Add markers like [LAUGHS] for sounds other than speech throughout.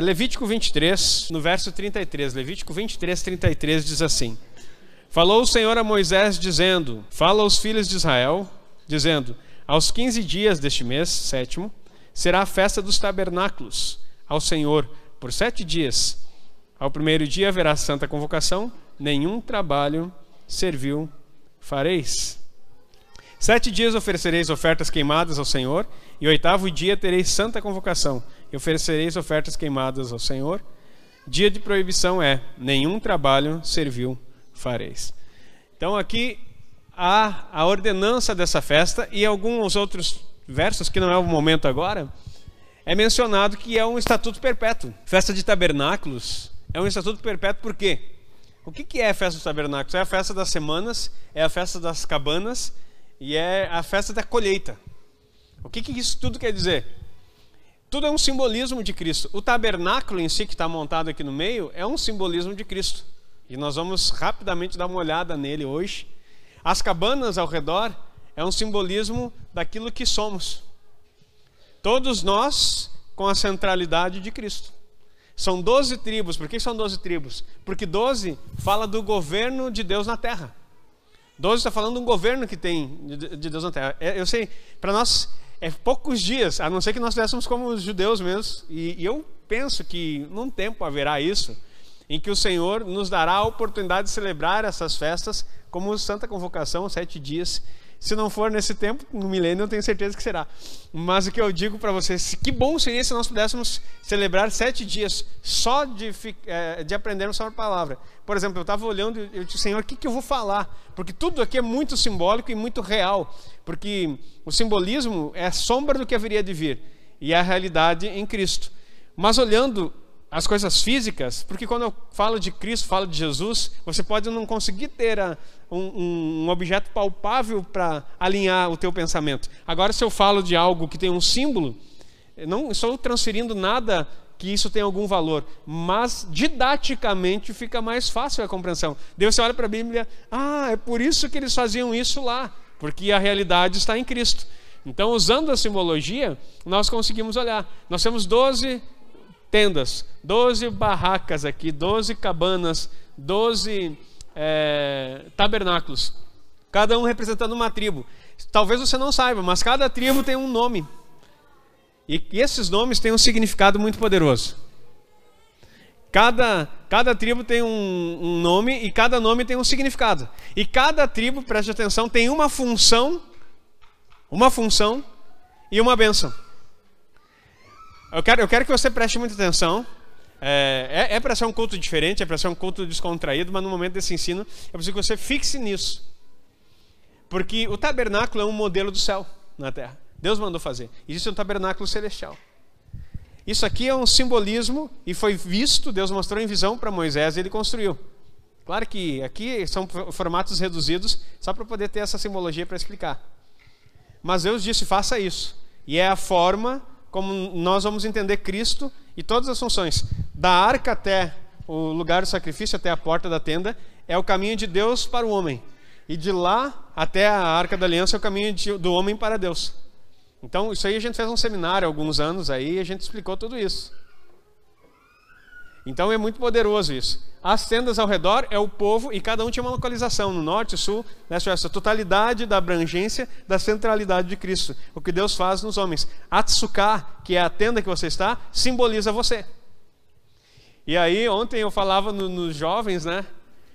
Levítico 23, no verso 33. Levítico 23, 33 diz assim: Falou o Senhor a Moisés, dizendo: Fala aos filhos de Israel, dizendo: Aos 15 dias deste mês, sétimo, será a festa dos tabernáculos ao Senhor, por sete dias. Ao primeiro dia haverá santa convocação, nenhum trabalho servil fareis. Sete dias oferecereis ofertas queimadas ao Senhor, e oitavo dia tereis santa convocação, e oferecereis ofertas queimadas ao Senhor. Dia de proibição é: nenhum trabalho servil fareis. Então aqui há a ordenança dessa festa e alguns outros versos que não é o momento agora, é mencionado que é um estatuto perpétuo. Festa de tabernáculos é um estatuto perpétuo por quê? O que é a festa dos tabernáculos? É a festa das semanas, é a festa das cabanas e é a festa da colheita. O que, que isso tudo quer dizer? Tudo é um simbolismo de Cristo. O tabernáculo em si, que está montado aqui no meio, é um simbolismo de Cristo. E nós vamos rapidamente dar uma olhada nele hoje. As cabanas ao redor é um simbolismo daquilo que somos. Todos nós com a centralidade de Cristo. São doze tribos. Por que são doze tribos? Porque doze fala do governo de Deus na terra. Doze está falando de um governo que tem de Deus na terra. É, eu sei, para nós é poucos dias, a não ser que nós estivéssemos como os judeus mesmos. E, e eu penso que num tempo haverá isso, em que o Senhor nos dará a oportunidade de celebrar essas festas como Santa Convocação, sete dias se não for nesse tempo, no milênio, eu tenho certeza que será. Mas o que eu digo para vocês, que bom seria se nós pudéssemos celebrar sete dias só de, é, de aprendermos a palavra. Por exemplo, eu estava olhando e eu disse, Senhor, o que, que eu vou falar? Porque tudo aqui é muito simbólico e muito real. Porque o simbolismo é a sombra do que haveria de vir e a realidade em Cristo. Mas olhando as coisas físicas, porque quando eu falo de Cristo, falo de Jesus, você pode não conseguir ter a, um, um, objeto palpável para alinhar o teu pensamento. Agora, se eu falo de algo que tem um símbolo, não estou transferindo nada que isso tenha algum valor, mas didaticamente fica mais fácil a compreensão. Deus você olha para a Bíblia, ah, é por isso que eles faziam isso lá, porque a realidade está em Cristo. Então, usando a simbologia, nós conseguimos olhar. Nós temos 12 tendas, 12 barracas aqui, 12 cabanas, 12 é, tabernáculos, cada um representando uma tribo. Talvez você não saiba, mas cada tribo tem um nome. E, esses nomes têm um significado muito poderoso. Cada, cada tribo tem um, um, nome e cada nome tem um significado. E cada tribo, preste atenção, tem uma função, uma função e uma benção. Eu quero, eu quero que você preste muita atenção. É, é, é para ser um culto diferente, é para ser um culto descontraído, mas no momento desse ensino, eu preciso que você fixe nisso. Porque o tabernáculo é um modelo do céu na terra. Deus mandou fazer. Existe um tabernáculo celestial. Isso aqui é um simbolismo e foi visto, Deus mostrou em visão para Moisés e ele construiu. Claro que aqui são formatos reduzidos, só para poder ter essa simbologia para explicar. Mas Deus disse: faça isso. E é a forma como nós vamos entender Cristo e todas as funções. Da arca até o lugar do sacrifício, até a porta da tenda, é o caminho de Deus para o homem. E de lá até a arca da aliança é o caminho de, do homem para Deus. Então, isso aí a gente fez um seminário há alguns anos aí e a gente explicou tudo isso. Então é muito poderoso isso. As tendas ao redor é o povo e cada um tinha uma localização no norte, sul, leste, oeste. A totalidade da abrangência da centralidade de Cristo. O que Deus faz nos homens. Atsuká, que é a tenda que você está, simboliza você. E aí, ontem eu falava nos no jovens, né?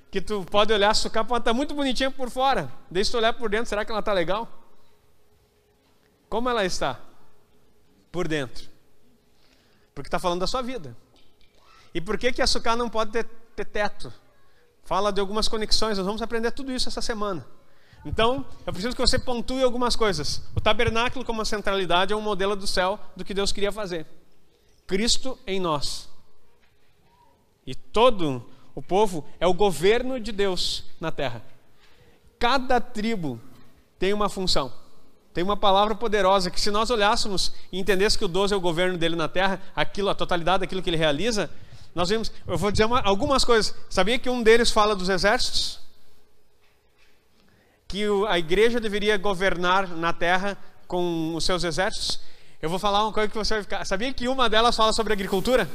Que tu pode olhar a sucá, pode estar muito bonitinha por fora. Deixa tu olhar por dentro, será que ela está legal? Como ela está? Por dentro. Porque está falando da sua vida. E por que, que açúcar não pode ter, ter teto? Fala de algumas conexões, nós vamos aprender tudo isso essa semana. Então, eu preciso que você pontue algumas coisas. O tabernáculo, como centralidade, é um modelo do céu do que Deus queria fazer. Cristo em nós. E todo o povo é o governo de Deus na terra. Cada tribo tem uma função. Tem uma palavra poderosa que, se nós olhássemos e entendêssemos que o 12 é o governo dele na terra, aquilo, a totalidade daquilo que ele realiza, nós vimos, eu vou dizer uma, algumas coisas. Sabia que um deles fala dos exércitos? Que o, a igreja deveria governar na terra com os seus exércitos? Eu vou falar uma coisa que você vai ficar. Sabia que uma delas fala sobre agricultura?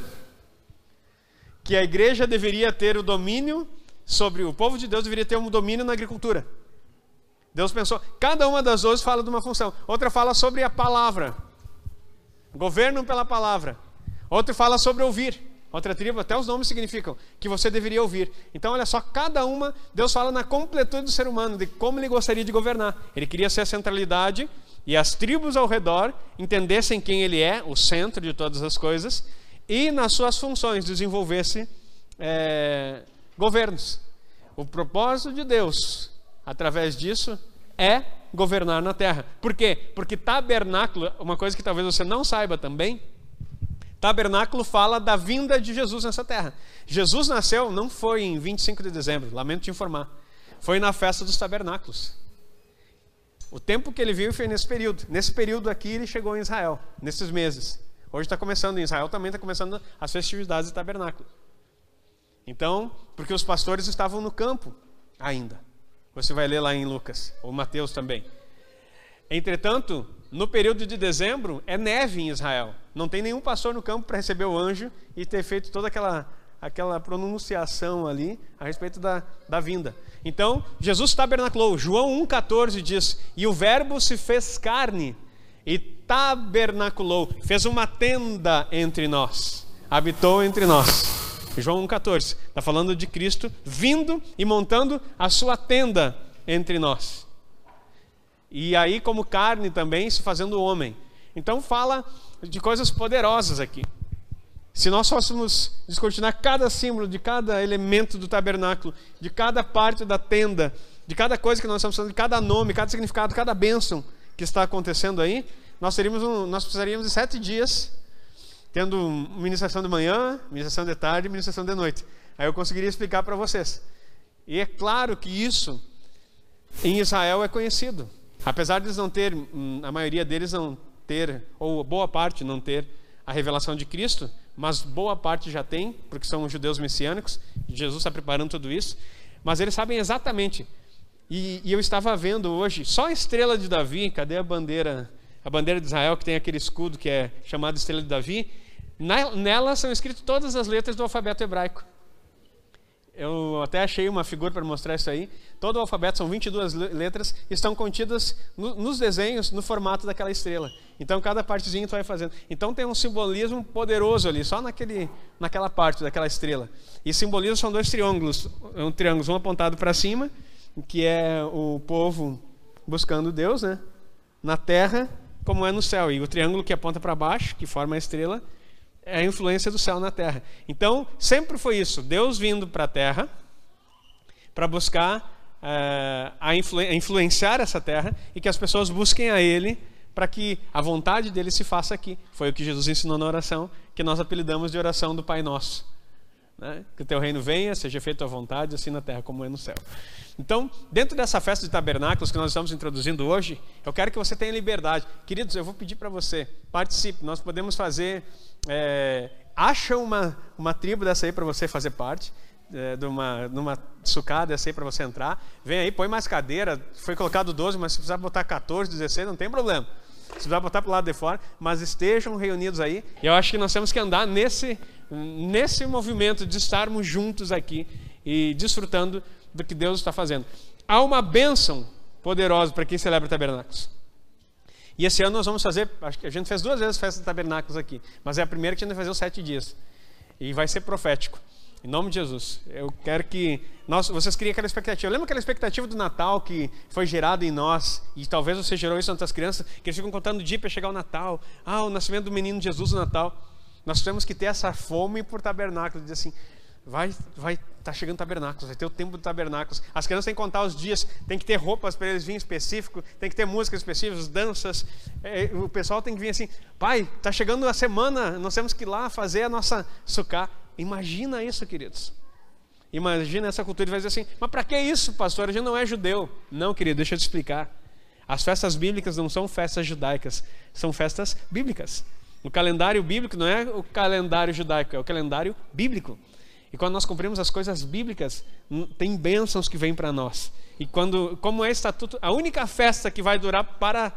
que a igreja deveria ter o domínio sobre o povo de Deus deveria ter um domínio na agricultura. Deus pensou, cada uma das duas fala de uma função. Outra fala sobre a palavra, governo pela palavra. Outra fala sobre ouvir. Outra tribo, até os nomes significam que você deveria ouvir. Então, olha só, cada uma, Deus fala na completude do ser humano, de como ele gostaria de governar. Ele queria ser a centralidade e as tribos ao redor entendessem quem ele é, o centro de todas as coisas, e nas suas funções desenvolvesse é, governos. O propósito de Deus, através disso, é governar na terra. Por quê? Porque tabernáculo, uma coisa que talvez você não saiba também, tabernáculo fala da vinda de Jesus nessa terra. Jesus nasceu, não foi em 25 de dezembro, lamento te informar. Foi na festa dos tabernáculos. O tempo que ele viu foi nesse período. Nesse período aqui ele chegou em Israel, nesses meses. Hoje está começando em Israel, também está começando as festividades do tabernáculo. Então, porque os pastores estavam no campo ainda. Você vai ler lá em Lucas, ou Mateus também. Entretanto, no período de dezembro, é neve em Israel. Não tem nenhum pastor no campo para receber o anjo e ter feito toda aquela, aquela pronunciação ali a respeito da, da vinda. Então, Jesus tabernaculou. João 1,14 diz: E o Verbo se fez carne e tabernaculou, fez uma tenda entre nós, habitou entre nós. João 1,14. Está falando de Cristo vindo e montando a sua tenda entre nós. E aí, como carne também, se fazendo homem. Então, fala de coisas poderosas aqui. Se nós fôssemos descortinar cada símbolo de cada elemento do tabernáculo, de cada parte da tenda, de cada coisa que nós estamos falando, de cada nome, cada significado, cada bênção que está acontecendo aí, nós, teríamos um, nós precisaríamos de sete dias tendo ministração de manhã, ministração de tarde e ministração de noite. Aí eu conseguiria explicar para vocês. E é claro que isso em Israel é conhecido. Apesar de eles não ter, hum, a maioria deles não ter, ou boa parte não ter a revelação de Cristo, mas boa parte já tem, porque são judeus messiânicos, Jesus está preparando tudo isso, mas eles sabem exatamente. E, e eu estava vendo hoje, só a estrela de Davi, cadê a bandeira? A bandeira de Israel, que tem aquele escudo que é chamado estrela de Davi, Nela são escritas todas as letras do alfabeto hebraico. Eu até achei uma figura para mostrar isso aí. Todo o alfabeto são 22 letras, estão contidas no, nos desenhos no formato daquela estrela. Então cada partezinha tu vai fazendo. Então tem um simbolismo poderoso ali, só naquele, naquela parte daquela estrela. E simbolismo são dois triângulos, um triângulo um apontado para cima, que é o povo buscando Deus, né? Na terra, como é no céu, e o triângulo que aponta para baixo, que forma a estrela, é a influência do céu na terra. Então, sempre foi isso: Deus vindo para a terra para buscar é, a influ influenciar essa terra e que as pessoas busquem a Ele para que a vontade dele se faça aqui. Foi o que Jesus ensinou na oração, que nós apelidamos de oração do Pai Nosso. Né? Que o teu reino venha, seja feita a vontade, assim na terra como é no céu. Então, dentro dessa festa de tabernáculos que nós estamos introduzindo hoje, eu quero que você tenha liberdade. Queridos, eu vou pedir para você, participe. Nós podemos fazer é, acha uma, uma tribo dessa aí para você fazer parte, é, de uma, numa sucada dessa aí para você entrar. Vem aí, põe mais cadeira. Foi colocado 12, mas se precisar botar 14, 16, não tem problema. Se precisar botar para o lado de fora, mas estejam reunidos aí. E eu acho que nós temos que andar nesse, nesse movimento de estarmos juntos aqui e desfrutando do que Deus está fazendo. Há uma bênção poderosa para quem celebra tabernáculos. E esse ano nós vamos fazer, acho que a gente fez duas vezes festa de tabernáculos aqui, mas é a primeira que a gente vai fazer os sete dias. E vai ser profético. Em nome de Jesus. Eu quero que nós, vocês criem aquela expectativa. Lembra aquela expectativa do Natal que foi gerada em nós? E talvez você gerou isso nas crianças, que eles ficam contando o dia para chegar o Natal. Ah, o nascimento do menino Jesus no Natal. Nós temos que ter essa fome por tabernáculo. Dizer assim, vai vai tá chegando tabernáculos, vai ter o tempo do tabernáculos. As crianças têm que contar os dias, tem que ter roupas para eles virem específico, tem que ter músicas específicas, danças. É, o pessoal tem que vir assim, pai, tá chegando a semana, nós temos que ir lá fazer a nossa sucá. Imagina isso, queridos. Imagina essa cultura e vai dizer assim, mas para que isso, pastor? A gente não é judeu. Não, querido, deixa eu te explicar. As festas bíblicas não são festas judaicas, são festas bíblicas. O calendário bíblico não é o calendário judaico, é o calendário bíblico. E quando nós cumprimos as coisas bíblicas, tem bênçãos que vêm para nós. E quando, como é estatuto, a única festa que vai durar para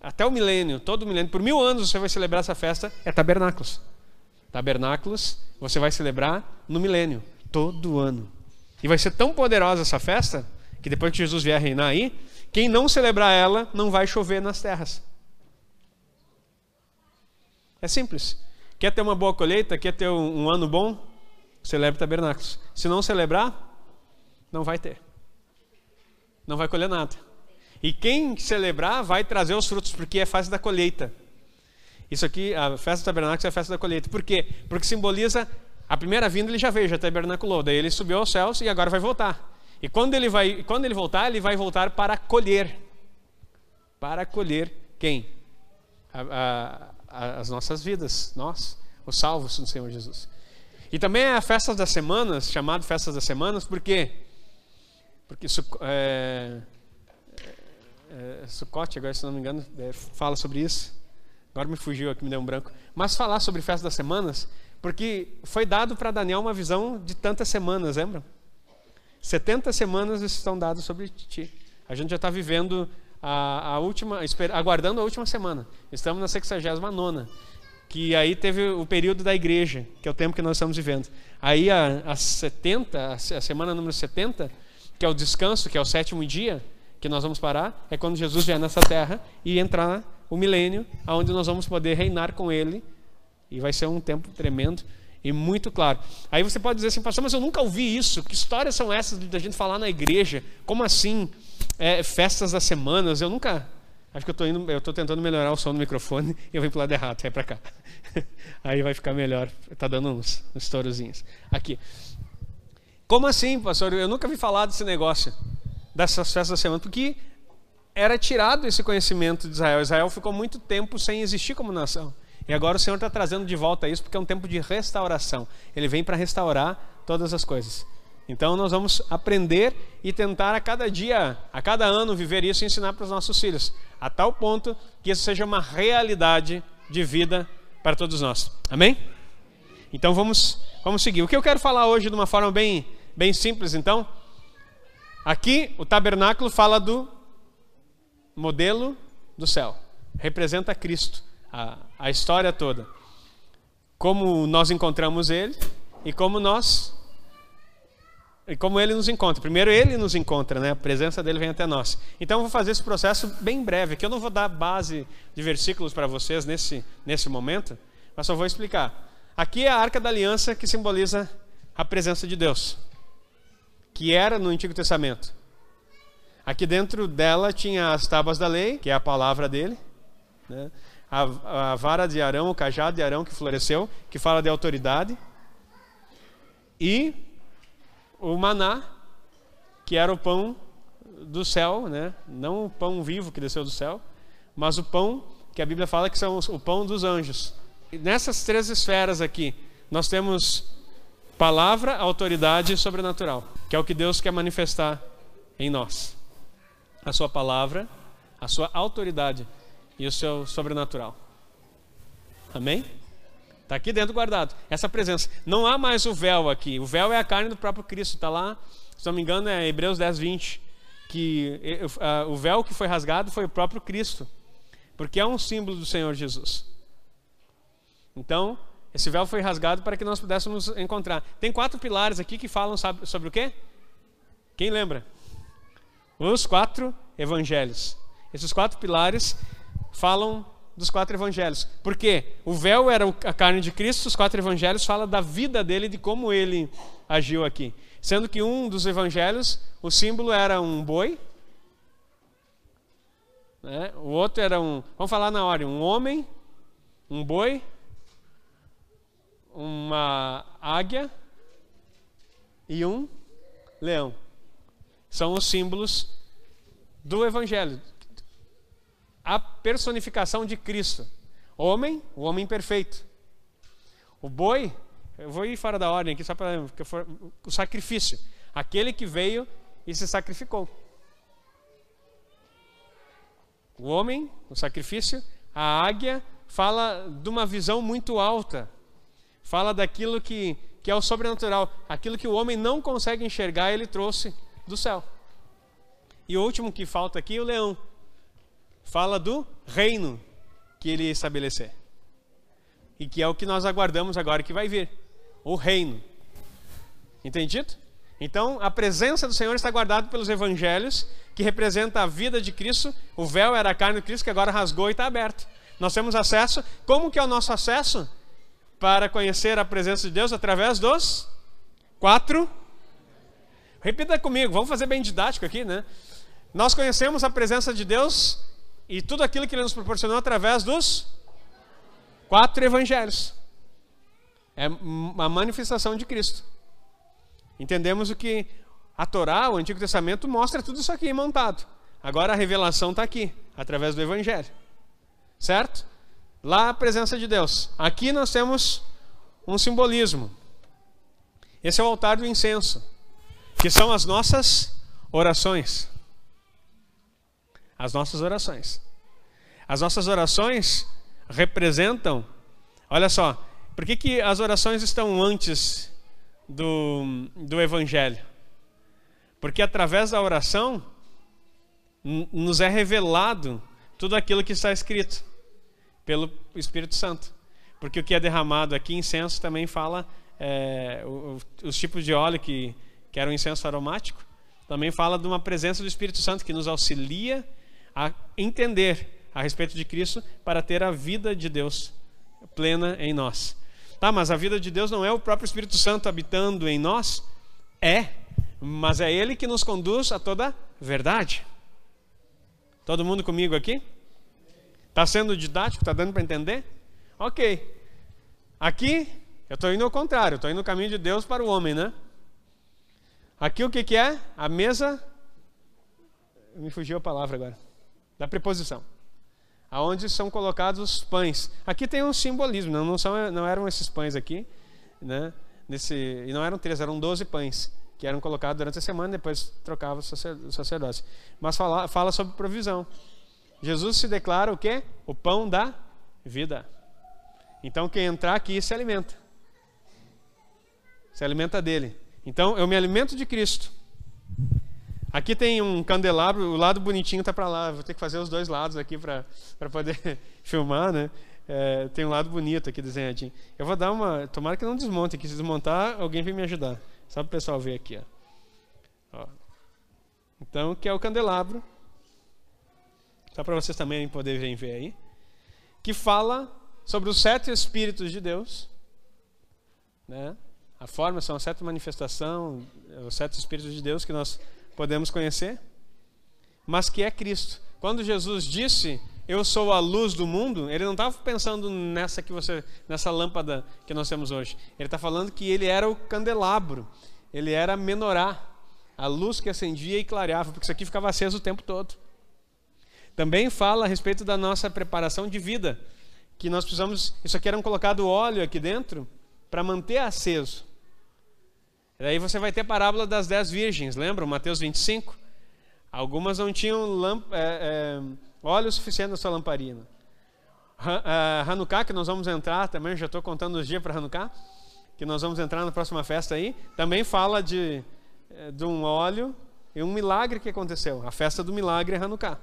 até o milênio, todo o milênio, por mil anos você vai celebrar essa festa, é tabernáculos. tabernáculos, você vai celebrar no milênio, todo ano. E vai ser tão poderosa essa festa que depois que Jesus vier reinar aí, quem não celebrar ela não vai chover nas terras. É simples. Quer ter uma boa colheita? Quer ter um, um ano bom? Celebre tabernáculos. Se não celebrar, não vai ter. Não vai colher nada. E quem celebrar vai trazer os frutos, porque é fase da colheita. Isso aqui, a festa do tabernáculo é a festa da colheita. Por quê? Porque simboliza a primeira vinda ele já veio, já tabernaculou. Daí ele subiu aos céus e agora vai voltar. E quando ele vai, quando ele voltar, ele vai voltar para colher. Para colher quem? A, a, a, as nossas vidas, nós, os salvos do Senhor Jesus. E também é a festa das semanas, chamado festas das semanas, por quê? Porque é, é, é, Sucote, agora se não me engano, é, fala sobre isso. Agora me fugiu aqui, me deu um branco. Mas falar sobre festa das semanas, porque foi dado para Daniel uma visão de tantas semanas, lembram? 70 semanas estão dadas sobre ti. A gente já está vivendo a, a, última, aguardando a última semana. Estamos na 69 que aí teve o período da igreja, que é o tempo que nós estamos vivendo. Aí a, a 70, a semana número 70, que é o descanso, que é o sétimo dia, que nós vamos parar, é quando Jesus vier nessa terra e entrar o milênio, onde nós vamos poder reinar com Ele. E vai ser um tempo tremendo e muito claro. Aí você pode dizer assim, pastor, mas eu nunca ouvi isso. Que histórias são essas da gente falar na igreja? Como assim? É, festas das semanas? Eu nunca. Acho que eu estou indo, eu estou tentando melhorar o som do microfone e eu vim para o lado errado, é para cá. [LAUGHS] Aí vai ficar melhor. Está dando uns, estourazinhos. Aqui. Como assim, pastor? Eu nunca vi falar desse negócio, dessas festas da semana, porque era tirado esse conhecimento de Israel. Israel ficou muito tempo sem existir como nação. E agora o Senhor está trazendo de volta isso porque é um tempo de restauração. Ele vem para restaurar todas as coisas. Então nós vamos aprender e tentar a cada dia, a cada ano, viver isso e ensinar para os nossos filhos, a tal ponto que isso seja uma realidade de vida para todos nós. Amém? Então vamos, vamos seguir. O que eu quero falar hoje de uma forma bem, bem simples, então. Aqui o tabernáculo fala do modelo do céu, representa Cristo a, a história toda. Como nós encontramos ele e como nós e como ele nos encontra. Primeiro ele nos encontra, né? A presença dele vem até nós. Então eu vou fazer esse processo bem breve, que eu não vou dar base de versículos para vocês nesse nesse momento, mas só vou explicar. Aqui é a Arca da Aliança que simboliza a presença de Deus, que era no Antigo Testamento. Aqui dentro dela tinha as tábuas da lei, que é a palavra dele, né? a, a vara de Arão, o cajado de Arão que floresceu, que fala de autoridade, e o maná, que era o pão do céu, né? não o pão vivo que desceu do céu, mas o pão que a Bíblia fala que são o pão dos anjos. E nessas três esferas aqui, nós temos palavra, autoridade e sobrenatural, que é o que Deus quer manifestar em nós. A sua palavra, a sua autoridade e o seu sobrenatural. Amém? Está aqui dentro guardado. Essa presença. Não há mais o véu aqui. O véu é a carne do próprio Cristo. Está lá, se não me engano, é Hebreus 10, 20. Que o véu que foi rasgado foi o próprio Cristo. Porque é um símbolo do Senhor Jesus. Então, esse véu foi rasgado para que nós pudéssemos encontrar. Tem quatro pilares aqui que falam sobre o quê? Quem lembra? Os quatro evangelhos. Esses quatro pilares falam dos quatro evangelhos. Porque o véu era a carne de Cristo, os quatro evangelhos falam da vida dele, de como ele agiu aqui. Sendo que um dos evangelhos, o símbolo era um boi, né? o outro era um, vamos falar na ordem, um homem, um boi, uma águia e um leão. São os símbolos do evangelho, a personificação de Cristo. Homem, o homem perfeito. O boi, eu vou ir fora da ordem aqui só para o sacrifício. Aquele que veio e se sacrificou. O homem, o sacrifício, a águia fala de uma visão muito alta. Fala daquilo que, que é o sobrenatural, aquilo que o homem não consegue enxergar, ele trouxe do céu. E o último que falta aqui, o leão fala do reino que ele estabelecer. e que é o que nós aguardamos agora que vai vir o reino. Entendido? Então, a presença do Senhor está guardada pelos evangelhos, que representa a vida de Cristo. O véu era a carne de Cristo, que agora rasgou e está aberto. Nós temos acesso. Como que é o nosso acesso? Para conhecer a presença de Deus através dos quatro. Repita comigo, vamos fazer bem didático aqui, né? Nós conhecemos a presença de Deus e tudo aquilo que Ele nos proporcionou através dos quatro evangelhos. É uma manifestação de Cristo. Entendemos o que a Torá, o Antigo Testamento, mostra tudo isso aqui montado. Agora a revelação está aqui, através do Evangelho. Certo? Lá a presença de Deus. Aqui nós temos um simbolismo. Esse é o altar do incenso, que são as nossas orações. As nossas orações. As nossas orações representam, olha só, por que, que as orações estão antes do, do Evangelho? Porque através da oração nos é revelado tudo aquilo que está escrito pelo Espírito Santo. Porque o que é derramado aqui, incenso, também fala é, os tipos de óleo que, que era um incenso aromático, também fala de uma presença do Espírito Santo que nos auxilia a entender a respeito de Cristo para ter a vida de Deus plena em nós. Tá, mas a vida de Deus não é o próprio Espírito Santo habitando em nós? É, mas é Ele que nos conduz a toda verdade. Todo mundo comigo aqui? Está sendo didático? Está dando para entender? Ok. Aqui, eu estou indo ao contrário, estou indo no caminho de Deus para o homem, né? Aqui o que, que é? A mesa. Me fugiu a palavra agora. Da preposição aonde são colocados os pães. Aqui tem um simbolismo, não, são, não eram esses pães aqui, né? Nesse, e não eram três, eram doze pães que eram colocados durante a semana, depois trocava o sacerdócio. Mas fala, fala sobre provisão. Jesus se declara o quê? O pão da vida. Então quem entrar aqui se alimenta. Se alimenta dele. Então eu me alimento de Cristo. Aqui tem um candelabro, o lado bonitinho está para lá. Vou ter que fazer os dois lados aqui para poder [LAUGHS] filmar, né? É, tem um lado bonito aqui desenhadinho. Eu vou dar uma. Tomara que não desmonte aqui. Se desmontar, alguém vem me ajudar. Só para o pessoal ver aqui. Ó. Ó. Então, que é o candelabro. Só para vocês também poderem ver aí. Que fala sobre os sete Espíritos de Deus. Né? A forma são a sete manifestação, os sete Espíritos de Deus que nós podemos conhecer, mas que é Cristo. Quando Jesus disse, "Eu sou a luz do mundo", ele não estava pensando nessa que você, nessa lâmpada que nós temos hoje. Ele está falando que ele era o candelabro, ele era a menorá, a luz que acendia e clareava, porque isso aqui ficava aceso o tempo todo. Também fala a respeito da nossa preparação de vida, que nós precisamos, isso aqui era um colocado óleo aqui dentro para manter aceso. Daí você vai ter a parábola das dez virgens, lembra? Mateus 25? Algumas não tinham lamp, é, é, óleo suficiente na sua lamparina. É, Hanukkah, que nós vamos entrar também, já estou contando os dias para Hanukkah, que nós vamos entrar na próxima festa aí, também fala de, é, de um óleo e um milagre que aconteceu. A festa do milagre é Hanukkah.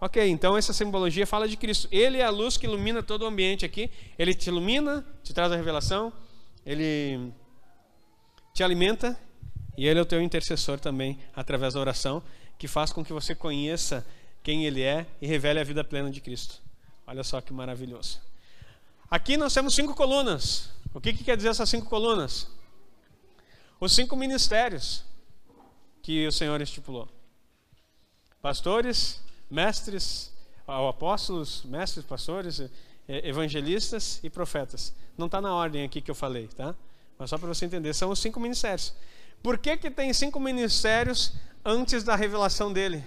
Ok, então essa simbologia fala de Cristo. Ele é a luz que ilumina todo o ambiente aqui. Ele te ilumina, te traz a revelação. Ele te alimenta e Ele é o teu intercessor também através da oração, que faz com que você conheça quem Ele é e revele a vida plena de Cristo. Olha só que maravilhoso. Aqui nós temos cinco colunas. O que, que quer dizer essas cinco colunas? Os cinco ministérios que o Senhor estipulou: pastores, mestres, apóstolos, mestres, pastores, evangelistas e profetas. Não está na ordem aqui que eu falei, tá? Mas só para você entender, são os cinco ministérios. Por que, que tem cinco ministérios antes da revelação dele?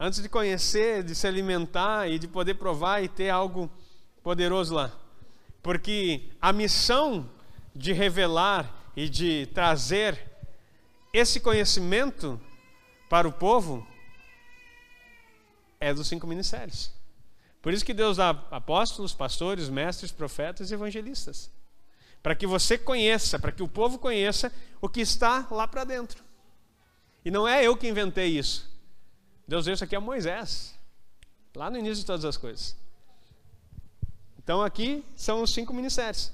Antes de conhecer, de se alimentar e de poder provar e ter algo poderoso lá. Porque a missão de revelar e de trazer esse conhecimento para o povo é dos cinco ministérios. Por isso que Deus dá apóstolos, pastores, mestres, profetas e evangelistas para que você conheça, para que o povo conheça o que está lá para dentro. E não é eu que inventei isso. Deus deu isso aqui a Moisés, lá no início de todas as coisas. Então aqui são os cinco ministérios.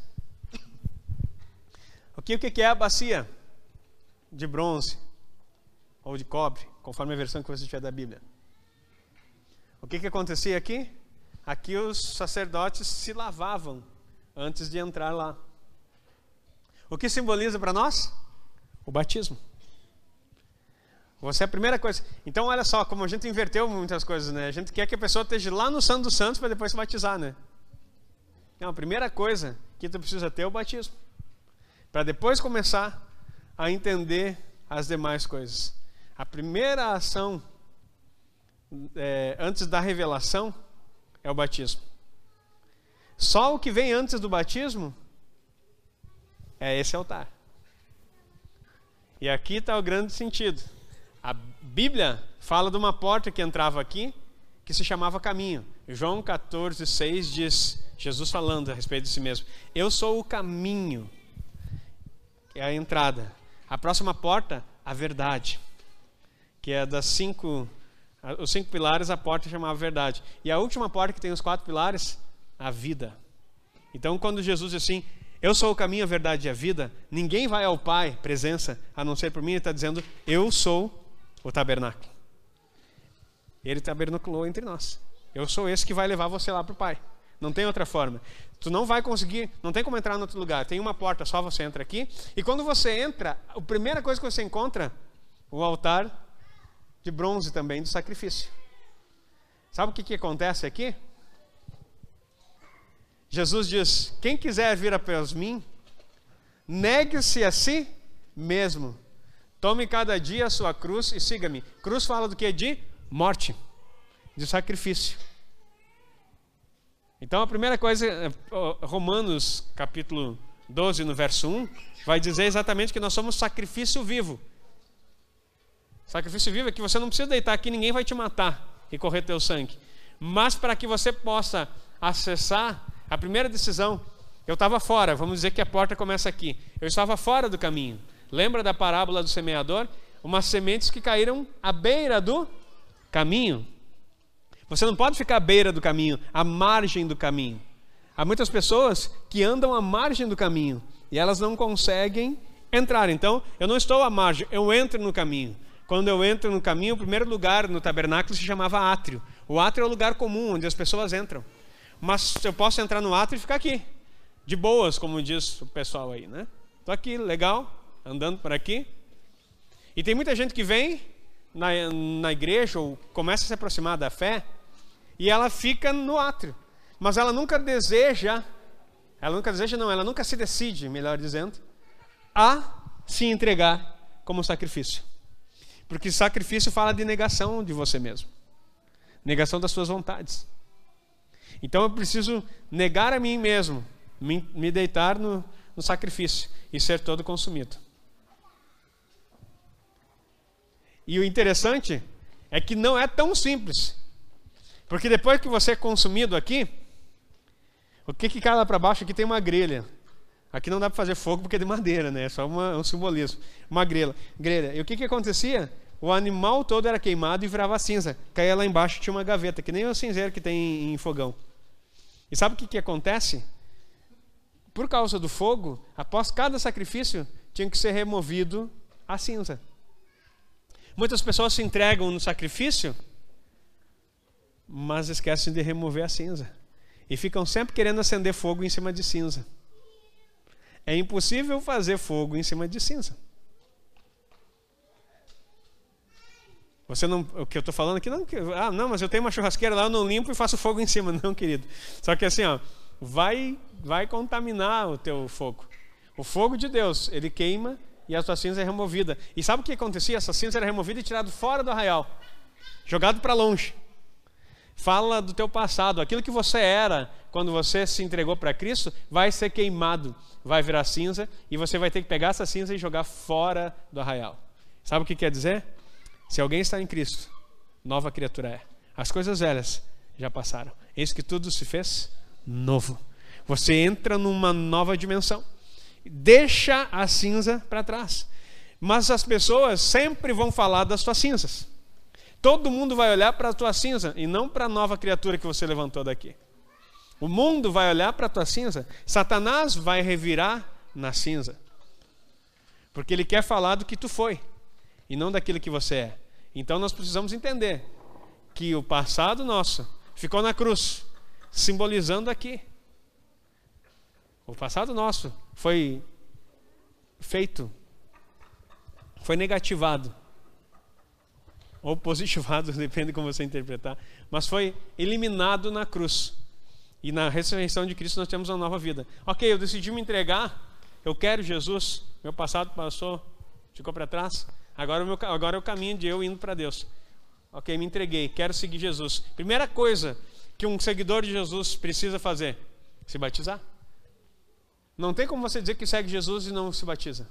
Aqui o que é a bacia? De bronze ou de cobre, conforme a versão que você tiver da Bíblia. O que, que acontecia aqui? Aqui os sacerdotes se lavavam antes de entrar lá. O que simboliza para nós? O batismo. Você é a primeira coisa. Então, olha só, como a gente inverteu muitas coisas, né? A gente quer que a pessoa esteja lá no Santo dos Santos para depois se batizar, né? Então, a primeira coisa que tu precisa ter é o batismo. Para depois começar a entender as demais coisas. A primeira ação é, antes da revelação é o batismo. Só o que vem antes do batismo é esse altar. E aqui está o grande sentido. A Bíblia fala de uma porta que entrava aqui, que se chamava caminho. João 14, 6 diz, Jesus falando a respeito de si mesmo: Eu sou o caminho, que é a entrada. A próxima porta, a verdade, que é das cinco, os cinco pilares, a porta chamava verdade. E a última porta que tem os quatro pilares, a vida. Então, quando Jesus diz assim, eu sou o caminho, a verdade e a vida, ninguém vai ao Pai, presença, a não ser por mim, ele está dizendo, eu sou o tabernáculo. Ele tabernaculou entre nós. Eu sou esse que vai levar você lá para o Pai. Não tem outra forma. Tu não vai conseguir, não tem como entrar em outro lugar. Tem uma porta, só você entra aqui. E quando você entra, a primeira coisa que você encontra, o altar de bronze também do sacrifício. Sabe o que, que acontece aqui? Jesus diz: Quem quiser vir após mim, negue-se a si mesmo. Tome cada dia a sua cruz e siga-me. Cruz fala do que? De morte, de sacrifício. Então a primeira coisa, eh, Romanos capítulo 12, no verso 1, vai dizer exatamente que nós somos sacrifício vivo. Sacrifício vivo é que você não precisa deitar aqui, ninguém vai te matar e correr teu sangue. Mas para que você possa acessar a primeira decisão, eu estava fora, vamos dizer que a porta começa aqui. Eu estava fora do caminho. Lembra da parábola do semeador? Umas sementes que caíram à beira do caminho. Você não pode ficar à beira do caminho, à margem do caminho. Há muitas pessoas que andam à margem do caminho e elas não conseguem entrar. Então, eu não estou à margem, eu entro no caminho. Quando eu entro no caminho, o primeiro lugar no tabernáculo se chamava átrio. O átrio é o lugar comum onde as pessoas entram. Mas eu posso entrar no átrio e ficar aqui, de boas, como diz o pessoal aí, né? Estou aqui, legal, andando por aqui. E tem muita gente que vem na, na igreja ou começa a se aproximar da fé e ela fica no átrio. Mas ela nunca deseja, ela nunca deseja, não, ela nunca se decide, melhor dizendo, a se entregar como sacrifício. Porque sacrifício fala de negação de você mesmo, negação das suas vontades. Então eu preciso negar a mim mesmo, me, me deitar no, no sacrifício e ser todo consumido. E o interessante é que não é tão simples. Porque depois que você é consumido aqui, o que, que cai lá para baixo? Aqui tem uma grelha. Aqui não dá para fazer fogo porque é de madeira, né? É só uma, um simbolismo. Uma grelha. grelha. E o que, que acontecia? O animal todo era queimado e virava cinza. Caía lá embaixo tinha uma gaveta, que nem o cinzeiro que tem em fogão. E sabe o que, que acontece? Por causa do fogo, após cada sacrifício, tinha que ser removido a cinza. Muitas pessoas se entregam no sacrifício, mas esquecem de remover a cinza. E ficam sempre querendo acender fogo em cima de cinza. É impossível fazer fogo em cima de cinza. Você não, o que eu estou falando aqui não, ah, não, mas eu tenho uma churrasqueira lá, eu não limpo e faço fogo em cima, [LAUGHS] não, querido. Só que assim, ó, vai, vai contaminar o teu fogo. O fogo de Deus, ele queima e a tua cinza é removida. E sabe o que acontecia? Essa cinza era removida e tirada fora do arraial, jogado para longe. Fala do teu passado, aquilo que você era quando você se entregou para Cristo vai ser queimado, vai virar cinza e você vai ter que pegar essa cinza e jogar fora do arraial. Sabe o que quer dizer? Se alguém está em Cristo, nova criatura é. As coisas velhas já passaram. Eis que tudo se fez novo. Você entra numa nova dimensão. Deixa a cinza para trás. Mas as pessoas sempre vão falar das suas cinzas. Todo mundo vai olhar para a tua cinza e não para a nova criatura que você levantou daqui. O mundo vai olhar para a tua cinza. Satanás vai revirar na cinza. Porque ele quer falar do que tu foi e não daquilo que você é. Então nós precisamos entender que o passado nosso ficou na cruz, simbolizando aqui. O passado nosso foi feito, foi negativado, ou positivado, [LAUGHS] depende de como você interpretar, mas foi eliminado na cruz. E na ressurreição de Cristo nós temos uma nova vida. Ok, eu decidi me entregar, eu quero Jesus, meu passado passou, ficou para trás, agora, meu, agora é o caminho de eu indo para Deus. Ok, me entreguei, quero seguir Jesus. Primeira coisa que um seguidor de Jesus precisa fazer: se batizar. Não tem como você dizer que segue Jesus e não se batiza.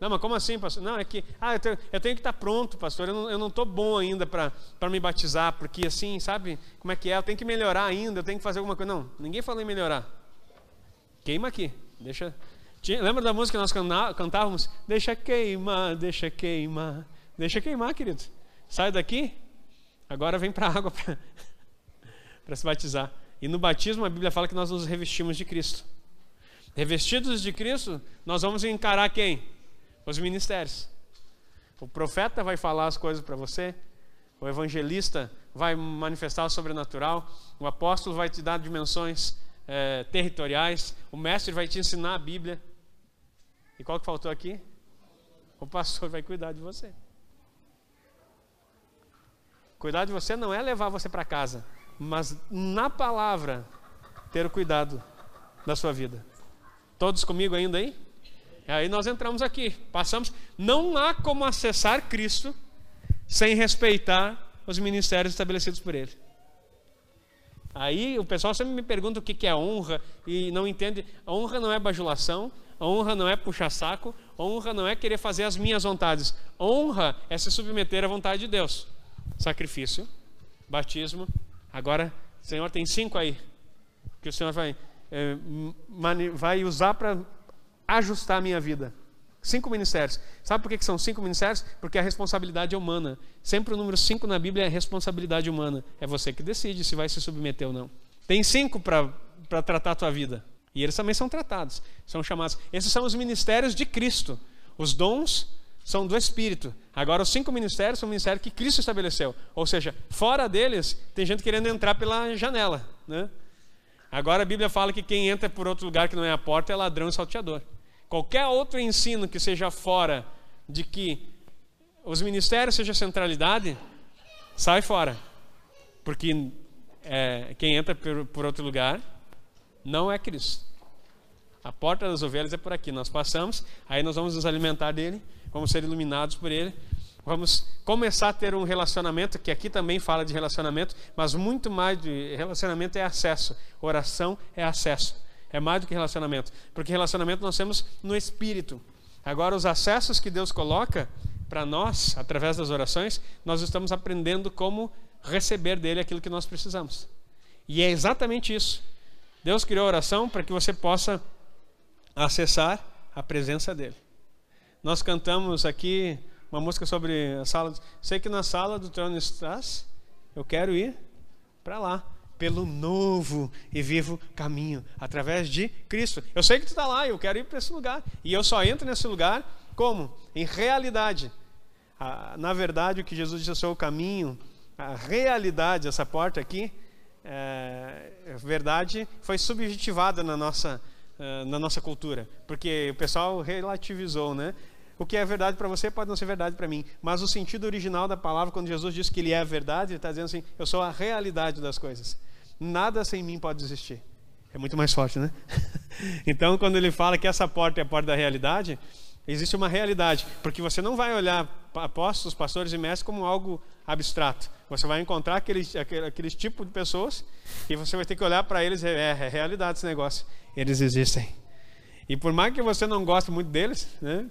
Não, mas como assim, pastor? Não, é que ah, eu, tenho, eu tenho que estar pronto, pastor. Eu não estou bom ainda para me batizar, porque assim, sabe como é que é? Eu tenho que melhorar ainda, eu tenho que fazer alguma coisa. Não, ninguém falou em melhorar. Queima aqui. Deixa. Tinha, lembra da música que nós cantávamos? Deixa queimar, deixa queimar. Deixa queimar, querido. Sai daqui, agora vem para a água para [LAUGHS] se batizar. E no batismo a Bíblia fala que nós nos revestimos de Cristo. Revestidos de Cristo, nós vamos encarar quem? Os ministérios. O profeta vai falar as coisas para você, o evangelista vai manifestar o sobrenatural, o apóstolo vai te dar dimensões é, territoriais, o mestre vai te ensinar a Bíblia. E qual que faltou aqui? O pastor vai cuidar de você. Cuidar de você não é levar você para casa, mas na palavra ter o cuidado da sua vida. Todos comigo ainda aí? Aí nós entramos aqui, passamos. Não há como acessar Cristo sem respeitar os ministérios estabelecidos por Ele. Aí o pessoal sempre me pergunta o que é honra e não entende. Honra não é bajulação, honra não é puxar saco, honra não é querer fazer as minhas vontades. Honra é se submeter à vontade de Deus. Sacrifício, batismo. Agora, Senhor, tem cinco aí que o Senhor vai é, vai usar para ajustar a minha vida. Cinco ministérios. Sabe por que são cinco ministérios? Porque a responsabilidade é humana. Sempre o número cinco na Bíblia é responsabilidade humana. É você que decide se vai se submeter ou não. Tem cinco para tratar a tua vida. E eles também são tratados. São chamados. Esses são os ministérios de Cristo. Os dons são do Espírito. Agora, os cinco ministérios são ministérios que Cristo estabeleceu. Ou seja, fora deles, tem gente querendo entrar pela janela. Né? Agora a Bíblia fala que quem entra por outro lugar que não é a porta é ladrão e salteador. Qualquer outro ensino que seja fora de que os ministérios sejam centralidade, sai fora. Porque é, quem entra por, por outro lugar não é Cristo. A porta das ovelhas é por aqui. Nós passamos, aí nós vamos nos alimentar dele, vamos ser iluminados por ele, Vamos começar a ter um relacionamento, que aqui também fala de relacionamento, mas muito mais de relacionamento é acesso. Oração é acesso. É mais do que relacionamento. Porque relacionamento nós temos no espírito. Agora, os acessos que Deus coloca para nós, através das orações, nós estamos aprendendo como receber dele aquilo que nós precisamos. E é exatamente isso. Deus criou a oração para que você possa acessar a presença dele. Nós cantamos aqui uma música sobre a sala. Sei que na sala do trono estás. Eu quero ir para lá, pelo novo e vivo caminho, através de Cristo. Eu sei que tu está lá, eu quero ir para esse lugar. E eu só entro nesse lugar como? Em realidade. na verdade, o que Jesus disse, eu sou o caminho, a realidade, essa porta aqui, é, verdade, foi subjetivada na nossa, é, na nossa cultura, porque o pessoal relativizou, né? O que é verdade para você pode não ser verdade para mim. Mas o sentido original da palavra, quando Jesus diz que Ele é a verdade, Ele está dizendo assim: eu sou a realidade das coisas. Nada sem mim pode existir. É muito mais forte, né? [LAUGHS] então, quando ele fala que essa porta é a porta da realidade, existe uma realidade. Porque você não vai olhar apóstolos, pastores e mestres como algo abstrato. Você vai encontrar aqueles, aqueles, aqueles tipo de pessoas e você vai ter que olhar para eles é, é realidade esse negócio. Eles existem. E por mais que você não goste muito deles, né?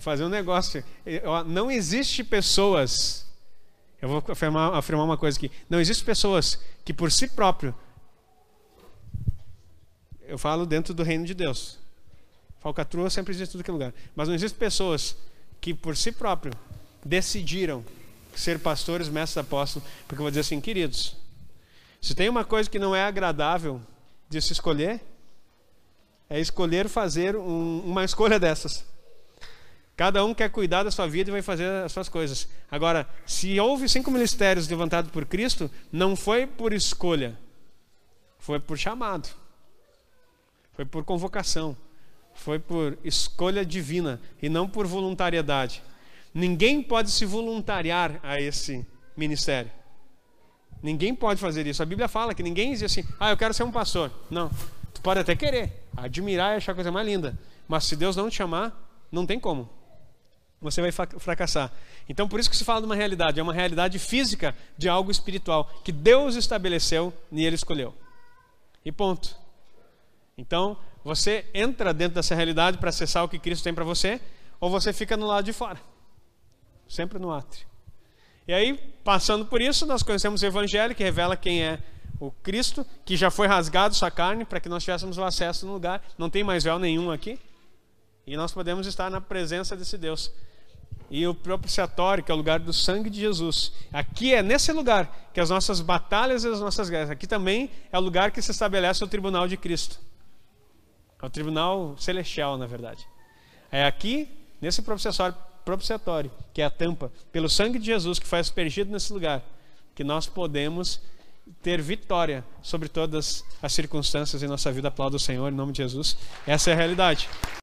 fazer um negócio. Não existe pessoas. Eu vou afirmar, afirmar uma coisa aqui. Não existe pessoas que por si próprio. Eu falo dentro do reino de Deus. Falcatrua sempre existe em todo que lugar. Mas não existe pessoas que por si próprio decidiram ser pastores, mestres, apóstolos, porque eu vou dizer assim, queridos, Se tem uma coisa que não é agradável de se escolher, é escolher fazer um, uma escolha dessas. Cada um quer cuidar da sua vida e vai fazer as suas coisas. Agora, se houve cinco ministérios levantados por Cristo, não foi por escolha, foi por chamado, foi por convocação, foi por escolha divina e não por voluntariedade. Ninguém pode se voluntariar a esse ministério. Ninguém pode fazer isso. A Bíblia fala que ninguém diz assim: ah, eu quero ser um pastor. Não. Tu pode até querer, admirar e achar a coisa mais linda. Mas se Deus não te chamar, não tem como você vai fracassar. Então, por isso que se fala de uma realidade, é uma realidade física de algo espiritual que Deus estabeleceu e Ele escolheu. E ponto. Então, você entra dentro dessa realidade para acessar o que Cristo tem para você, ou você fica no lado de fora, sempre no átrio. E aí, passando por isso, nós conhecemos o Evangelho que revela quem é o Cristo, que já foi rasgado sua carne para que nós tivéssemos o acesso no lugar. Não tem mais véu nenhum aqui. E nós podemos estar na presença desse Deus. E o propiciatório, que é o lugar do sangue de Jesus. Aqui é nesse lugar que as nossas batalhas e as nossas guerras. Aqui também é o lugar que se estabelece o tribunal de Cristo. É o tribunal celestial, na verdade. É aqui, nesse propiciatório, que é a tampa, pelo sangue de Jesus que foi aspergido nesse lugar, que nós podemos ter vitória sobre todas as circunstâncias em nossa vida. Aplauda o Senhor em nome de Jesus. Essa é a realidade.